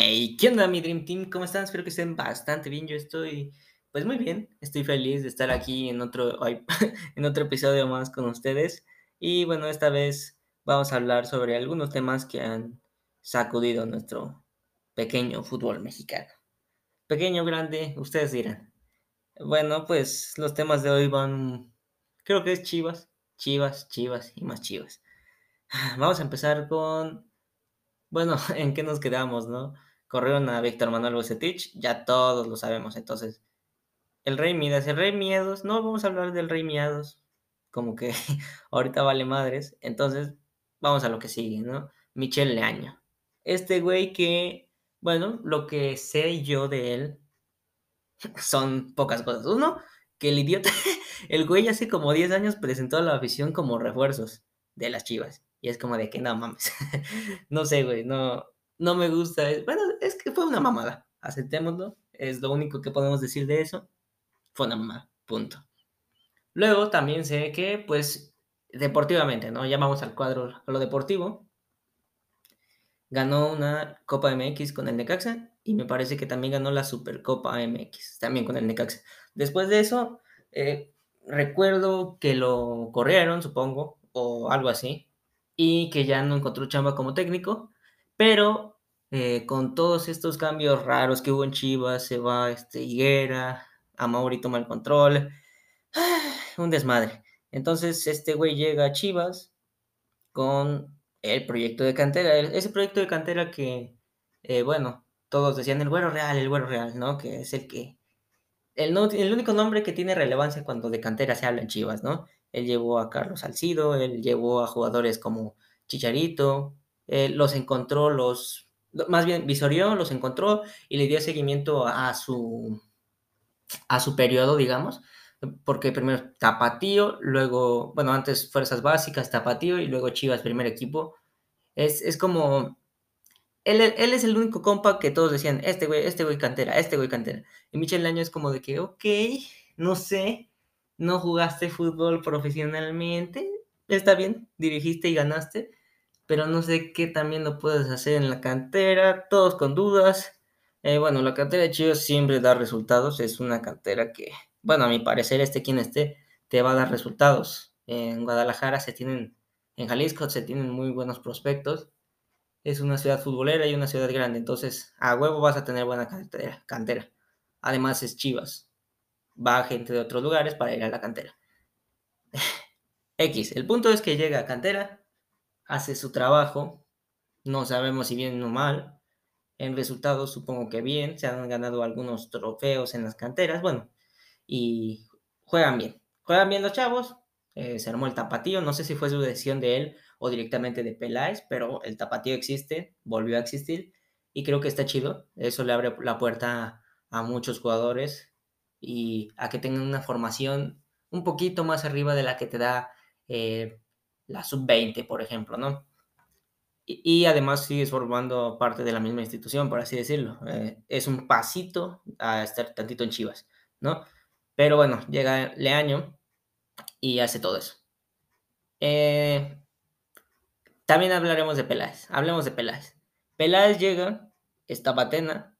Hey, ¿qué onda, mi Dream Team? ¿Cómo están? Espero que estén bastante bien. Yo estoy, pues muy bien. Estoy feliz de estar aquí en otro, en otro episodio más con ustedes. Y bueno, esta vez vamos a hablar sobre algunos temas que han sacudido nuestro pequeño fútbol mexicano. Pequeño, grande, ustedes dirán. Bueno, pues los temas de hoy van, creo que es Chivas, Chivas, Chivas y más Chivas. Vamos a empezar con bueno, ¿en qué nos quedamos, no? Corrieron a Víctor Manuel Bucetich, ya todos lo sabemos, entonces. El Rey Midas, el Rey Miedos, no vamos a hablar del Rey Miados, como que ahorita vale madres, entonces vamos a lo que sigue, ¿no? Michel Leaño. Este güey que, bueno, lo que sé yo de él son pocas cosas. Uno, que el idiota, el güey hace como 10 años presentó a la afición como refuerzos de las chivas. Y es como de que no mames. no sé, güey, no, no me gusta. Bueno, es que fue una mamada. Aceptémoslo. Es lo único que podemos decir de eso. Fue una mamada. Punto. Luego también sé que, pues, deportivamente, ¿no? Ya vamos al cuadro, a lo deportivo. Ganó una Copa MX con el Necaxa y me parece que también ganó la Supercopa MX, también con el Necaxa. Después de eso, eh, recuerdo que lo corrieron, supongo, o algo así, y que ya no encontró chamba como técnico, pero eh, con todos estos cambios raros que hubo en Chivas, se va este, Higuera, Mauri toma el control, un desmadre. Entonces este güey llega a Chivas con el proyecto de cantera, ese proyecto de cantera que, eh, bueno, todos decían el güero real, el güero real, ¿no? Que es el que, el, no, el único nombre que tiene relevancia cuando de cantera se habla en Chivas, ¿no? Él llevó a Carlos Salcido, él llevó a jugadores como Chicharito, los encontró, los, más bien visorió, los encontró y le dio seguimiento a su, a su periodo, digamos, porque primero Tapatío, luego, bueno, antes Fuerzas Básicas, Tapatío y luego Chivas, primer equipo. Es, es como, él, él, es el único compa que todos decían, este güey, este güey cantera, este güey cantera. Y Michel Año es como de que, ok, no sé, no jugaste fútbol profesionalmente, está bien, dirigiste y ganaste, pero no sé qué también lo puedes hacer en la cantera, todos con dudas. Eh, bueno, la cantera de Chivas siempre da resultados, es una cantera que, bueno, a mi parecer, este quien esté, te va a dar resultados. En Guadalajara se tienen, en Jalisco se tienen muy buenos prospectos. Es una ciudad futbolera y una ciudad grande, entonces a huevo vas a tener buena cantera. cantera. Además es Chivas va gente de otros lugares para ir a la cantera. X, el punto es que llega a cantera, hace su trabajo, no sabemos si bien o mal, en resultados supongo que bien, se han ganado algunos trofeos en las canteras, bueno, y juegan bien, juegan bien los chavos, eh, se armó el tapatío, no sé si fue su decisión de él o directamente de Peláez, pero el tapatío existe, volvió a existir, y creo que está chido, eso le abre la puerta a muchos jugadores y a que tengan una formación un poquito más arriba de la que te da eh, la sub-20, por ejemplo, ¿no? Y, además sigues formando parte de la misma institución, por así decirlo. Eh, es un pasito a estar tantito en Chivas, ¿no? Pero bueno, llega Leaño y hace todo eso. Eh, también hablaremos de Peláez. Hablemos de Peláez. Peláez llega, está Patena,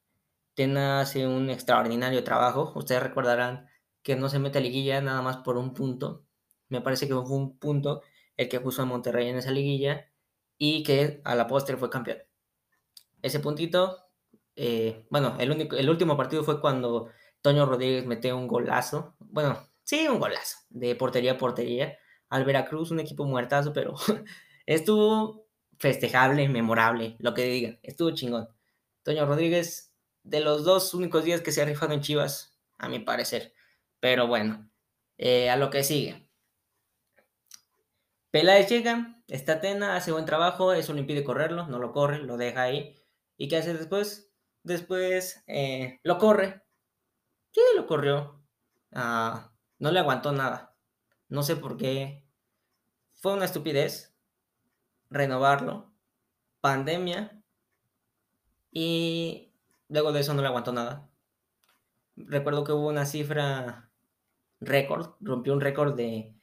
Tena hace un extraordinario trabajo. Ustedes recordarán que no se mete a liguilla nada más por un punto. Me parece que fue un punto el que puso a Monterrey en esa liguilla y que a la postre fue campeón. Ese puntito, eh, bueno, el, único, el último partido fue cuando Toño Rodríguez metió un golazo. Bueno, sí, un golazo de portería a portería al Veracruz, un equipo muertazo, pero estuvo festejable, memorable, lo que digan. Estuvo chingón. Toño Rodríguez de los dos únicos días que se ha rifado en Chivas, a mi parecer. Pero bueno, eh, a lo que sigue. Peláez llega, está Tena, hace buen trabajo, eso le impide correrlo, no lo corre, lo deja ahí. ¿Y qué hace después? Después eh, lo corre. ¿Qué lo corrió? Ah, no le aguantó nada. No sé por qué. Fue una estupidez renovarlo. Pandemia. Y Luego de eso no le aguantó nada. Recuerdo que hubo una cifra récord, rompió un récord de,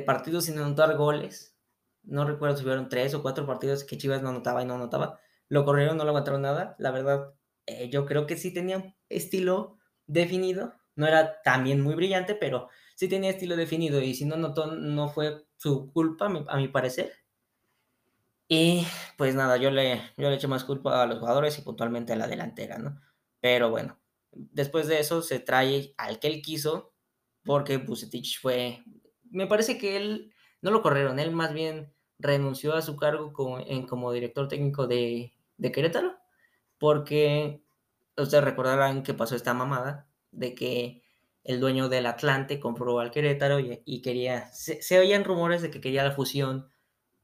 partidos sin anotar goles. No recuerdo si fueron tres o cuatro partidos que Chivas no anotaba y no anotaba. lo corrieron, no lo aguantaron nada. La verdad, eh, yo creo que sí tenía estilo definido. No era también muy brillante, pero sí tenía estilo definido. Y si no notó, no fue su culpa, a mi parecer. Y pues nada, yo le, yo le eché más culpa a los jugadores y puntualmente a la delantera, ¿no? Pero bueno, después de eso se trae al que él quiso, porque Bucetich fue. Me parece que él no lo corrieron, él más bien renunció a su cargo como, director técnico de, de Querétaro, porque ustedes recordarán que pasó esta mamada de que el dueño del Atlante compró al Querétaro y, quería, se, oían rumores de que quería la fusión,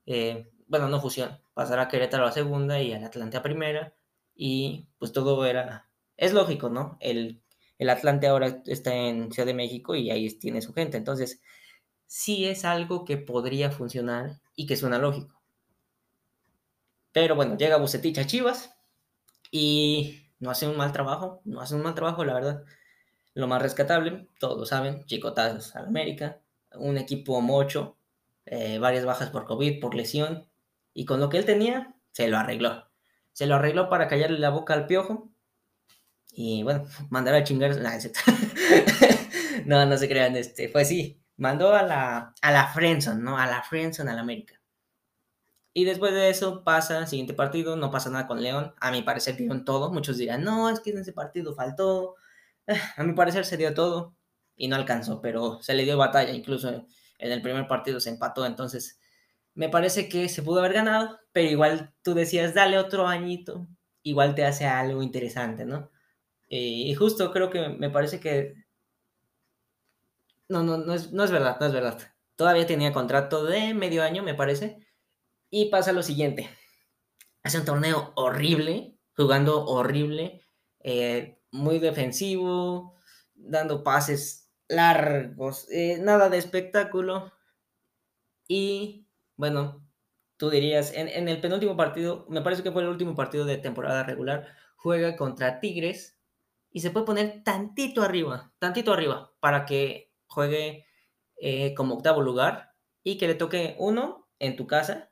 eh, bueno, no fusión, pasar a Querétaro a segunda y al Atlante a primera, y pues todo era, es lógico, ¿no? El, el Atlante ahora está en Ciudad de México y ahí tiene su gente, entonces sí es algo que podría funcionar y que suena lógico. Pero bueno, llega Bucetich a Chivas y no hace un mal trabajo, no hace un mal trabajo, la verdad. Lo más rescatable, todos lo saben, chicotazos al América, un equipo mocho, eh, varias bajas por COVID, por lesión, y con lo que él tenía, se lo arregló. Se lo arregló para callarle la boca al piojo. Y bueno, mandar a chingar. no, no se crean, este, fue así. Mandó a la, a la Friendson, ¿no? A la Friendson al América. Y después de eso pasa, siguiente partido, no pasa nada con León. A mi parecer dieron todo. Muchos dirán, no, es que en ese partido faltó. A mi parecer se dio todo y no alcanzó, pero se le dio batalla. Incluso en el primer partido se empató. Entonces, me parece que se pudo haber ganado, pero igual tú decías, dale otro añito. Igual te hace algo interesante, ¿no? y justo creo que me parece que... No, no, no es, no es verdad, no es verdad. Todavía tenía contrato de medio año, me parece y pasa lo siguiente. Hace un torneo horrible, jugando horrible, eh, muy defensivo, dando pases largos, eh, nada de espectáculo. Y bueno, tú dirías, en, en, el penúltimo partido, me parece que fue el último partido de temporada regular, juega contra Tigres y se puede poner tantito arriba, tantito arriba, para que juegue eh, como octavo lugar y que le toque uno en tu casa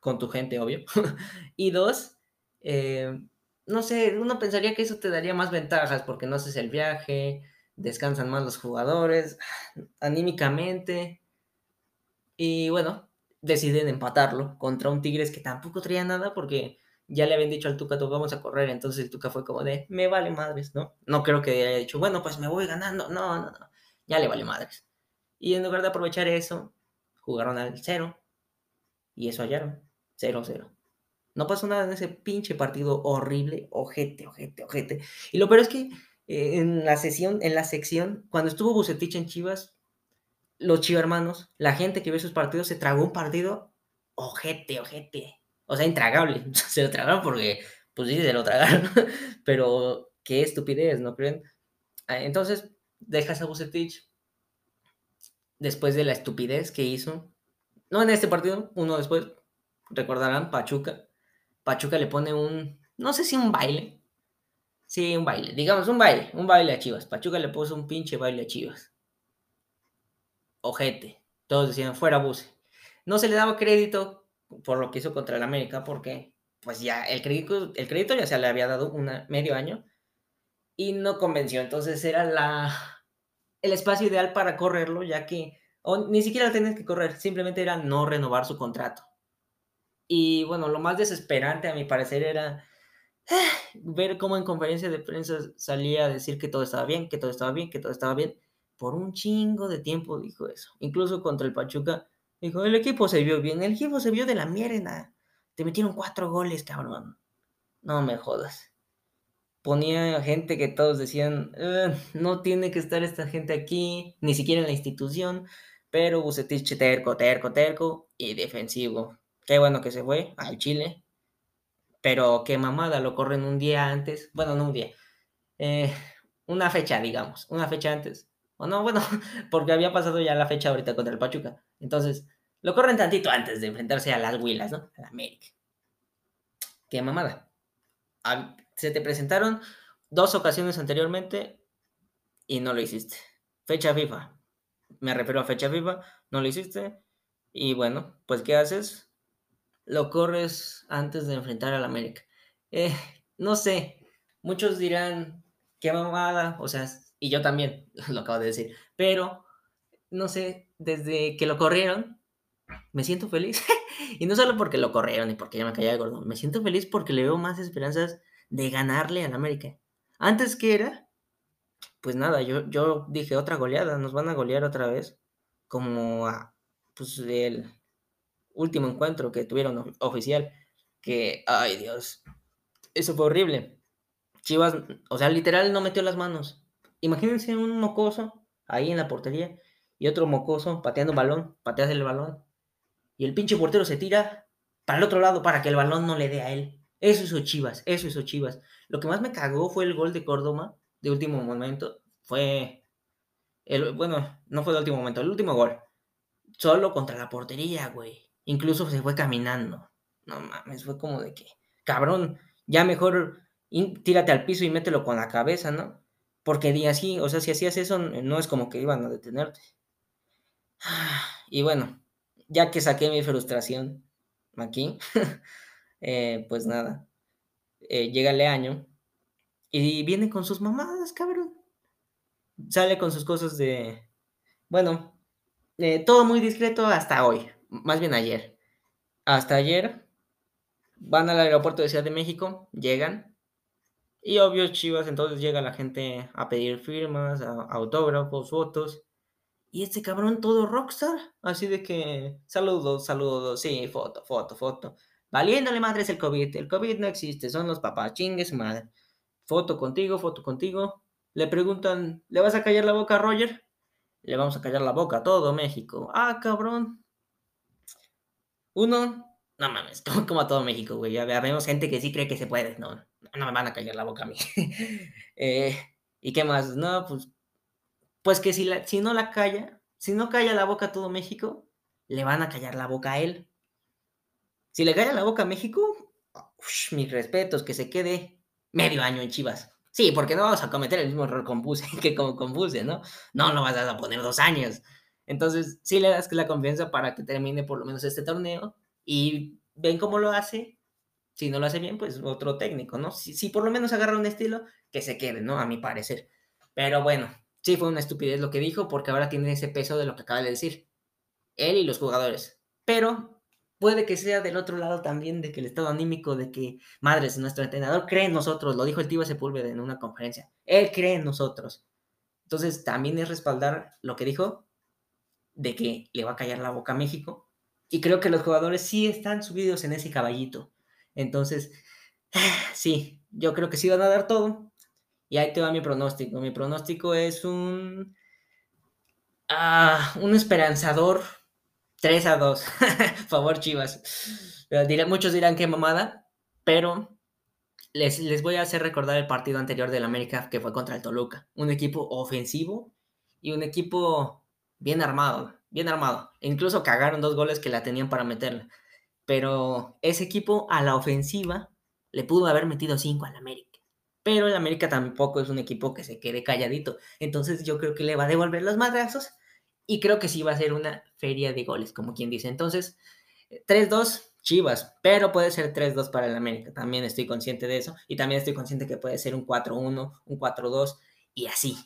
con tu gente, obvio. y dos, eh, no sé, uno pensaría que eso te daría más ventajas porque no haces el viaje, descansan más los jugadores, anímicamente. Y bueno, deciden empatarlo contra un Tigres que tampoco traía nada porque ya le habían dicho al Tuca, vamos a correr. Entonces el Tuca fue como de, me vale madres, ¿no? No creo que haya dicho, bueno, pues me voy ganando. No, no, no. Ya le vale madres. Y en lugar de aprovechar eso, jugaron al cero y eso hallaron. 0-0. No pasó nada en ese pinche partido horrible, ojete, ojete, ojete. Y lo peor es que eh, en la sesión, en la sección, cuando estuvo Bucetich en Chivas, los chivermanos, la gente que ve sus partidos se tragó un partido ojete, ojete. O sea, intragable. Se lo tragaron porque, pues sí, se lo tragaron. Pero qué estupidez, ¿no creen? Ah, entonces, dejas a Bucetich después de la estupidez que hizo. No en este partido, uno después, recordarán Pachuca. Pachuca le pone un, no sé si un baile. Sí, un baile, digamos un baile, un baile a Chivas. Pachuca le puso un pinche baile a Chivas. Ojete. Todos decían, fuera Buse. No se le daba crédito por lo que hizo contra el América, porque pues ya el crédito, el crédito ya se le había dado un medio año y no convenció. Entonces era la, el espacio ideal para correrlo, ya que ni siquiera tenías que correr, simplemente era no renovar su contrato. Y bueno, lo más desesperante a mi parecer era ver cómo en conferencia de prensa salía a decir que todo estaba bien, que todo estaba bien, que todo estaba bien. Por un chingo de tiempo dijo eso. Incluso contra el Pachuca dijo, el equipo se vio bien, el equipo se vio de la mierda. Te metieron cuatro goles, cabrón. No me jodas. Ponía gente que todos decían, no tiene que estar esta gente aquí, ni siquiera en la institución, pero Bucetich terco, terco, terco y defensivo. Qué bueno que se fue al Chile. Pero qué mamada, lo corren un día antes. Bueno, no un día. Eh, una fecha, digamos. Una fecha antes. O no, bueno, porque había pasado ya la fecha ahorita contra el Pachuca. Entonces, lo corren tantito antes de enfrentarse a las Huilas, ¿no? A la América. Qué mamada. Se te presentaron dos ocasiones anteriormente y no lo hiciste. Fecha FIFA. Me refiero a fecha FIFA. No lo hiciste. Y bueno, pues ¿qué haces? lo corres antes de enfrentar al América. Eh, no sé, muchos dirán, qué mamada, o sea, y yo también lo acabo de decir, pero no sé, desde que lo corrieron, me siento feliz. y no solo porque lo corrieron y porque ya me caía gordo, me siento feliz porque le veo más esperanzas de ganarle al América. Antes que era, pues nada, yo, yo dije otra goleada, nos van a golear otra vez, como a, pues el último encuentro que tuvieron oficial, que, ay Dios, eso fue horrible. Chivas, o sea, literal no metió las manos. Imagínense un mocoso ahí en la portería y otro mocoso pateando balón, pateas el balón y el pinche portero se tira para el otro lado para que el balón no le dé a él. Eso hizo Chivas, eso hizo Chivas. Lo que más me cagó fue el gol de Córdoba de último momento. Fue el, bueno, no fue de último momento, el último gol. Solo contra la portería, güey. Incluso se fue caminando. No mames, fue como de que, cabrón, ya mejor tírate al piso y mételo con la cabeza, ¿no? Porque di así, o sea, si hacías eso, no es como que iban a detenerte. Y bueno, ya que saqué mi frustración aquí, eh, pues nada, eh, llega el año y viene con sus mamadas, cabrón. Sale con sus cosas de, bueno, eh, todo muy discreto hasta hoy, más bien ayer. Hasta ayer van al aeropuerto de Ciudad de México, llegan, y obvio Chivas, entonces llega la gente a pedir firmas, autógrafos, fotos. Y este cabrón todo rockstar, así de que saludos, saludos, sí, foto, foto, foto. Valiéndole madre es el COVID, el COVID no existe, son los papás, chingue su madre. Foto contigo, foto contigo. Le preguntan, ¿le vas a callar la boca a Roger? Le vamos a callar la boca a todo México. Ah, cabrón. Uno, no mames, como, a todo México, güey. Ya vemos gente que sí cree que se puede. No, no me van a callar la boca a mí. Eh, ¿Y qué más? No, pues, pues que si, la, si no la calla, si no calla la boca a todo México, le van a callar la boca a él. Si le calla la boca a México, mis respetos, que se quede medio año en Chivas. Sí, porque no vamos a cometer el mismo error compuse, que como compuse, ¿no? No lo vas a poner dos años. Entonces, sí le das la confianza para que termine por lo menos este torneo y ven cómo lo hace. Si no lo hace bien, pues otro técnico, ¿no? Si, si por lo menos agarra un estilo, que se quede, ¿no? A mi parecer. Pero bueno, sí fue una estupidez lo que dijo, porque ahora tiene ese peso de lo que acaba de decir. Él y los jugadores. Pero puede que sea del otro lado también, de que el estado anímico, de que, madres, nuestro entrenador cree en nosotros, lo dijo el Tío Sepúlveda en una conferencia. Él cree en nosotros. Entonces, también es respaldar lo que dijo, de que le va a callar la boca a México y creo que los jugadores sí están subidos en ese caballito. Entonces, sí, yo creo que sí van a dar todo. Y ahí te va mi pronóstico. Mi pronóstico es un. Ah, un esperanzador 3 a 2. Favor, chivas. muchos dirán que mamada, pero les, les voy a hacer recordar el partido anterior del América que fue contra el Toluca. Un equipo ofensivo y un equipo bien armado bien armado. incluso cagaron dos goles que la tenían para meterla. Pero ese equipo a la ofensiva le pudo haber metido cinco al América. Pero el América tampoco es un equipo que se quede calladito. Entonces yo creo que le va a devolver los madrazos. Y creo que sí va a ser una feria de goles, como quien dice. Entonces, 3-2, Chivas. Pero puede ser 3-2 para el América. También estoy consciente de eso. Y también estoy consciente que puede ser un 4-1, un 4-2 y así.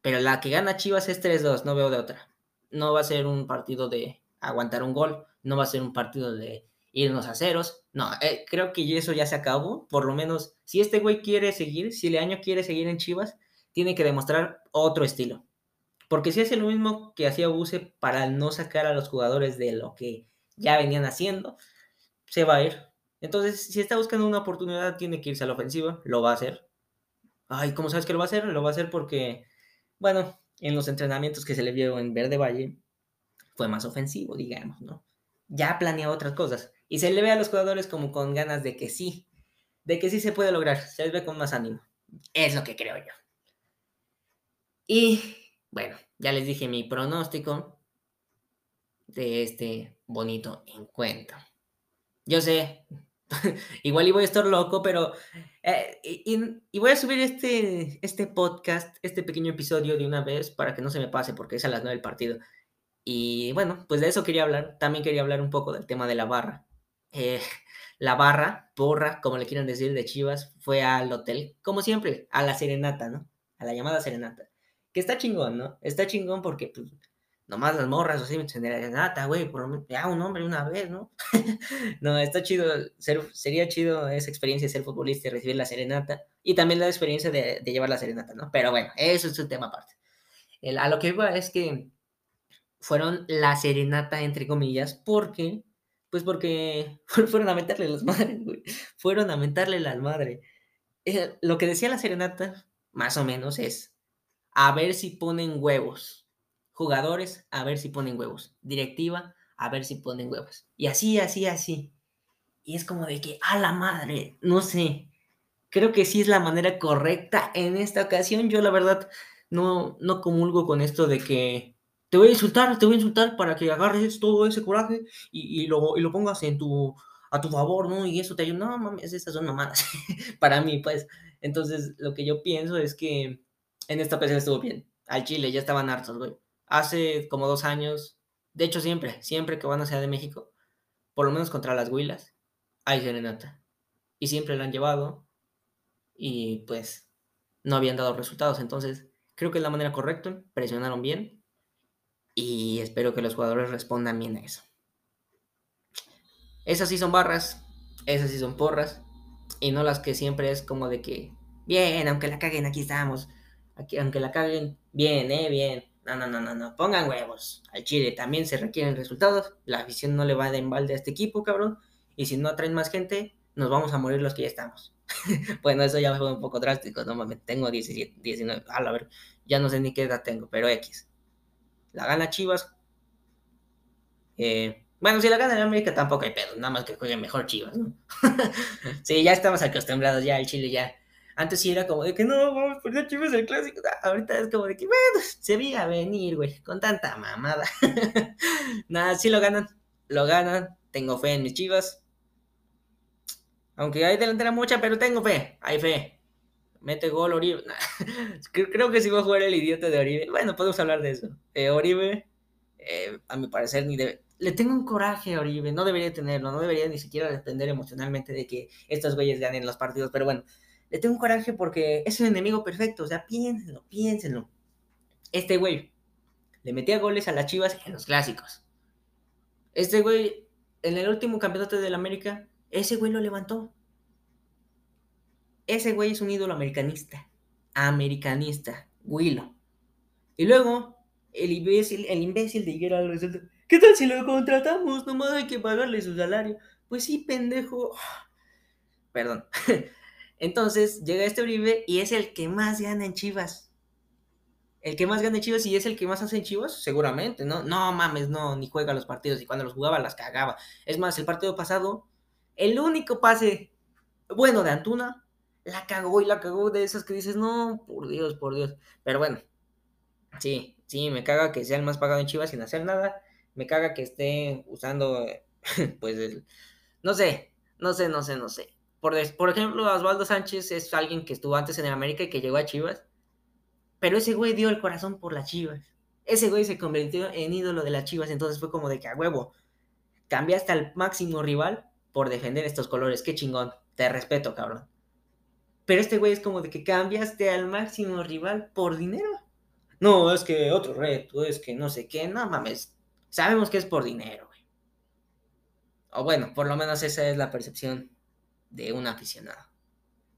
Pero la que gana Chivas es 3-2, no veo de otra no va a ser un partido de aguantar un gol, no va a ser un partido de irnos a ceros. No, eh, creo que eso ya se acabó. Por lo menos, si este güey quiere seguir, si Leaño quiere seguir en Chivas, tiene que demostrar otro estilo. Porque si hace lo mismo que hacía Buse para no sacar a los jugadores de lo que ya venían haciendo, se va a ir. Entonces, si está buscando una oportunidad, tiene que irse a la ofensiva, lo va a hacer. Ay, ¿cómo sabes que lo va a hacer? Lo va a hacer porque, bueno, en los entrenamientos que se le vio en Verde Valle, fue más ofensivo, digamos, ¿no? Ya planeó otras cosas. Y se le ve a los jugadores como con ganas de que sí, de que sí se puede lograr, se les ve con más ánimo. Es lo que creo yo. Y bueno, ya les dije mi pronóstico de este bonito encuentro. Yo sé, Igual y voy a estar loco, pero... Eh, y, voy a subir este, este podcast, este pequeño episodio de una vez para que no se me pase, porque es a las 9 del partido. Y bueno, pues de eso quería hablar. También quería hablar un poco del tema de la barra. eh, la barra, porra, como le quieran decir, de Chivas, fue al hotel, como siempre, a la serenata, ¿no? A la llamada serenata. Que está chingón, ¿no? Está chingón porque, pues, nomás las morras, sea, me serenata, güey, por ya un hombre una vez, ¿no? no, está chido, ser, sería chido esa experiencia de ser futbolista y recibir la serenata, y también la experiencia de, llevar la serenata, ¿no? Pero bueno, eso es un tema aparte. El, a lo que iba es que fueron la serenata, entre comillas, porque pues porque fueron a mentarle las madres, güey. Fueron a mentarle las madres. Eh, lo que decía la serenata, más o menos, es a ver si ponen huevos. Jugadores, a ver si ponen huevos. Directiva, a ver si ponen huevos. Y así, así, así. Y es como de que, a la madre, no sé. Creo que sí es la manera correcta en esta ocasión. Yo la verdad no, no comulgo con esto de que te voy a insultar, te voy a insultar para que agarres todo ese coraje y, lo, y lo pongas en tu, a tu favor, ¿no? Y eso te ayuda. No, mames, esas son mamadas. para mí, pues. Entonces, lo que yo pienso es que en esta ocasión estuvo bien. Al Chile ya estaban hartos, güey. Hace como dos años, de hecho siempre, siempre que van a Ciudad de México, por lo menos contra las Huilas, hay serenata. Y siempre la han llevado y pues no habían dado resultados. Entonces, creo que es la manera correcta, presionaron bien y espero que los jugadores respondan bien a eso. Esas sí son barras, esas sí son porras, y no las que siempre es como de que, bien, aunque la caguen, aquí estamos. Aunque la caguen, bien, eh, bien. No, no, no, no, no. Pongan huevos. Al Chile también se requieren resultados. La afición no le va de embalde a este equipo, cabrón. Y si no traen más gente, nos vamos a morir los que ya estamos. bueno, eso ya fue un poco drástico, no mames. Tengo 17, 19. A la ver, ya no sé ni qué edad tengo, pero X la gana Chivas. Eh, bueno, si la gana el América tampoco hay pedo, nada más que juegue mejor Chivas, ¿no? sí, ya estamos acostumbrados ya al Chile ya. Antes sí era como de que no, vamos a poner Chivas el clásico. ahorita es como de que, bueno, se veía venir, güey, con tanta mamada. Nada, sí lo ganan, lo ganan. Tengo fe en mis Chivas. Aunque hay delantera mucha, pero tengo fe, hay fe mete gol Oribe. Creo que sí va a jugar el idiota de Oribe. Bueno, podemos hablar de eso. Eh, Oribe, eh, a mi parecer, ni debe... Le tengo un coraje a Oribe, no debería tenerlo, no debería ni siquiera depender emocionalmente de que estos güeyes ganen los partidos, pero bueno, le tengo un coraje porque es un enemigo perfecto, o sea, piénsenlo, piénsenlo. Este güey le metía goles a las Chivas en los clásicos. Este güey, en el último campeonato del América, ese güey lo levantó. Ese güey es un ídolo americanista. Americanista. Willow. Y luego, el imbécil, el imbécil de Higuera resulta. ¿Qué tal si lo contratamos? Nomás hay que pagarle su salario. Pues sí, pendejo. Perdón. Entonces llega este Uribe y es el que más gana en Chivas. El que más gana en Chivas y es el que más hace en Chivas, seguramente, ¿no? No mames, no, ni juega los partidos y cuando los jugaba las cagaba. Es más, el partido pasado, el único pase bueno de Antuna la cagó y la cagó de esas que dices, no, por Dios, por Dios. Pero bueno, sí, sí, me caga que sea el más pagado en Chivas sin hacer nada. Me caga que esté usando, pues, no sé, no sé, no sé, no sé. Por, ejemplo, Osvaldo Sánchez es alguien que estuvo antes en el América y que llegó a Chivas. Pero ese güey dio el corazón por las Chivas. Ese güey se convirtió en ídolo de las Chivas. Entonces fue como de que a huevo. Cambiaste al máximo rival por defender estos colores. Qué chingón. Te respeto, cabrón. Pero este güey es como de que cambiaste al máximo rival por dinero. No, es que otro reto, es que no sé qué, no mames. Sabemos que es por dinero, güey. O bueno, por lo menos esa es la percepción de un aficionado.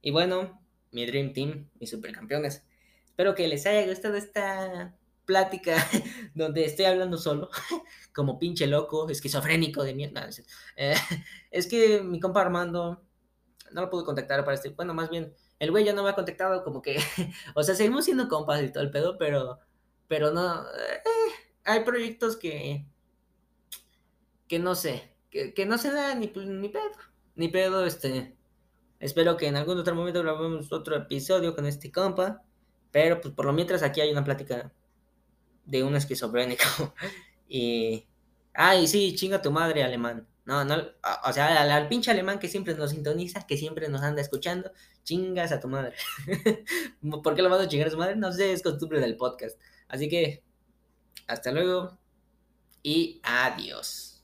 Y bueno, mi Dream Team, mis supercampeones. Espero que les haya gustado esta plática donde estoy hablando solo, como pinche loco, esquizofrénico de mierda. Eh, es que mi compa Armando no lo pude contactar para este. Bueno, más bien, el güey ya no me ha contactado, como que. o sea, seguimos siendo compas y todo el pedo, pero. Pero no. Eh, hay proyectos que. Que no sé. Que, no se da ni, ni pedo. Ni pedo, este. Espero que en algún otro momento grabemos otro episodio con este compa. Pero pues por lo mientras aquí hay una plática de un esquizofrénico. y. Ay, sí, chinga tu madre, alemán. No, no, o sea, al, pinche alemán que siempre nos sintoniza, que siempre nos anda escuchando, chingas a tu madre. ¿Por qué lo vas a chingar a su madre? No sé, es costumbre del podcast. Así que, hasta luego y adiós.